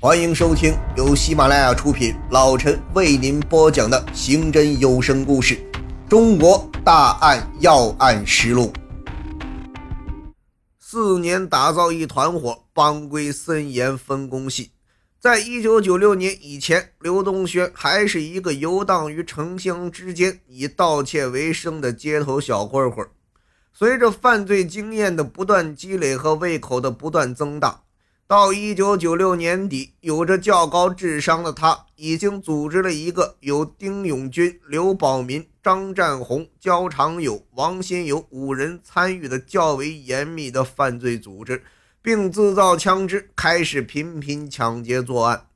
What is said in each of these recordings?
欢迎收听由喜马拉雅出品，老陈为您播讲的刑侦有声故事《中国大案要案实录》。四年打造一团伙，帮规森严，分工细。在一九九六年以前，刘东轩还是一个游荡于城乡之间、以盗窃为生的街头小混混。随着犯罪经验的不断积累和胃口的不断增大。到一九九六年底，有着较高智商的他，已经组织了一个由丁永军、刘保民、张占红、焦长友、王新友五人参与的较为严密的犯罪组织，并自造枪支，开始频频抢劫作案。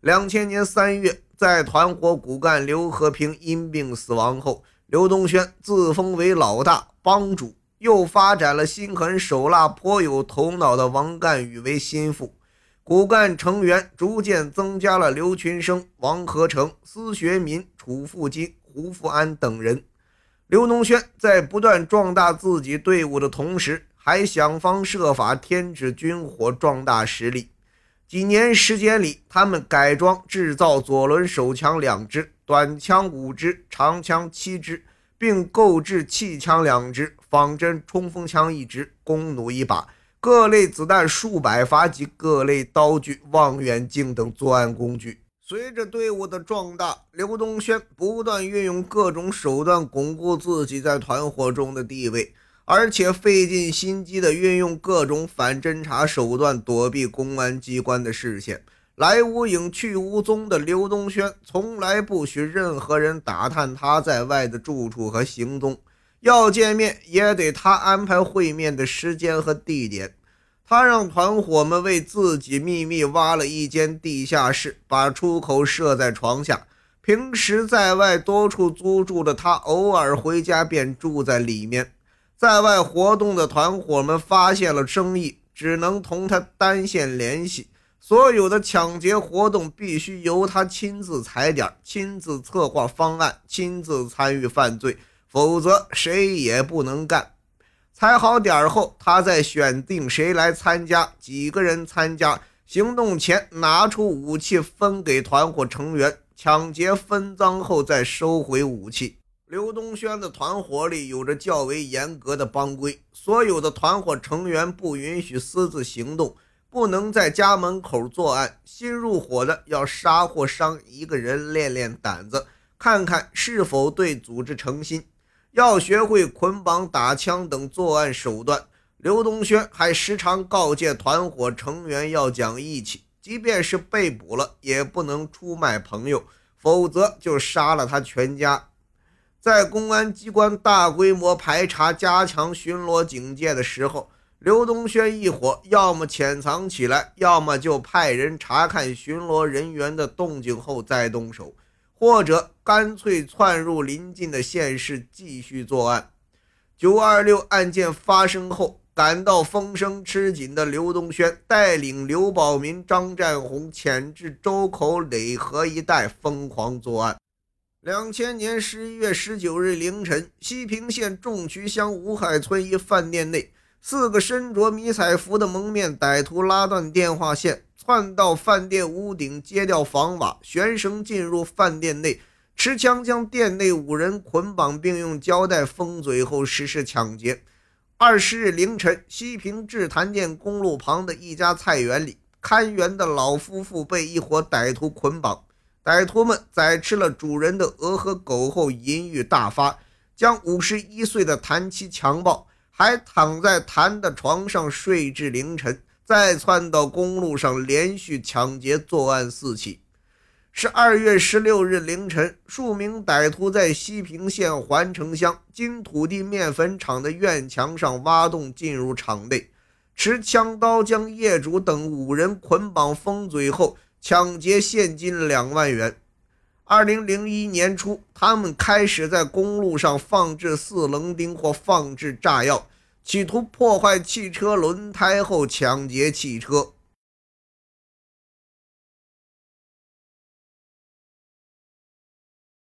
两千年三月，在团伙骨干刘和平因病死亡后，刘东轩自封为老大帮主。又发展了心狠手辣、颇有头脑的王干宇为心腹，骨干成员逐渐增加了刘群生、王和成、司学民、楚富金、胡富安等人。刘农轩在不断壮大自己队伍的同时，还想方设法添置军火，壮大实力。几年时间里，他们改装制造左轮手枪两支，短枪五支，长枪七支。并购置气枪两支、仿真冲锋枪一支、弓弩一把、各类子弹数百发及各类刀具、望远镜等作案工具。随着队伍的壮大，刘东轩不断运用各种手段巩固自己在团伙中的地位，而且费尽心机地运用各种反侦查手段躲避公安机关的视线。来无影去无踪的刘东轩，从来不许任何人打探他在外的住处和行踪。要见面，也得他安排会面的时间和地点。他让团伙们为自己秘密挖了一间地下室，把出口设在床下。平时在外多处租住的他，偶尔回家便住在里面。在外活动的团伙们发现了争议，只能同他单线联系。所有的抢劫活动必须由他亲自踩点、亲自策划方案、亲自参与犯罪，否则谁也不能干。踩好点后，他再选定谁来参加，几个人参加。行动前拿出武器分给团伙成员，抢劫分赃后再收回武器。刘东轩的团伙里有着较为严格的帮规，所有的团伙成员不允许私自行动。不能在家门口作案，新入伙的要杀或伤一个人练练胆子，看看是否对组织诚心。要学会捆绑、打枪等作案手段。刘东轩还时常告诫团伙成员要讲义气，即便是被捕了，也不能出卖朋友，否则就杀了他全家。在公安机关大规模排查、加强巡逻警戒的时候。刘东轩一伙要么潜藏起来，要么就派人查看巡逻人员的动静后再动手，或者干脆窜入邻近的县市继续作案。九二六案件发生后，感到风声吃紧的刘东轩带领刘保民、张占红潜至周口耒河一带疯狂作案。两千年十一月十九日凌晨，西平县重渠乡吴海村一饭店内。四个身着迷彩服的蒙面歹徒拉断电话线，窜到饭店屋顶，揭掉房瓦，悬绳进入饭店内，持枪将店内五人捆绑，并用胶带封嘴后实施抢劫。二十日凌晨，西平至潭店公路旁的一家菜园里，看园的老夫妇被一伙歹徒捆绑。歹徒们宰吃了主人的鹅和狗后，淫欲大发，将五十一岁的谭妻强暴。还躺在谭的床上睡至凌晨，再窜到公路上连续抢劫作案四起。十二月十六日凌晨，数名歹徒在西平县环城乡金土地面粉厂的院墙上挖洞进入厂内，持枪刀将业主等五人捆绑封嘴后，抢劫现金两万元。二零零一年初，他们开始在公路上放置四棱钉或放置炸药。企图破坏汽车轮胎后抢劫汽车。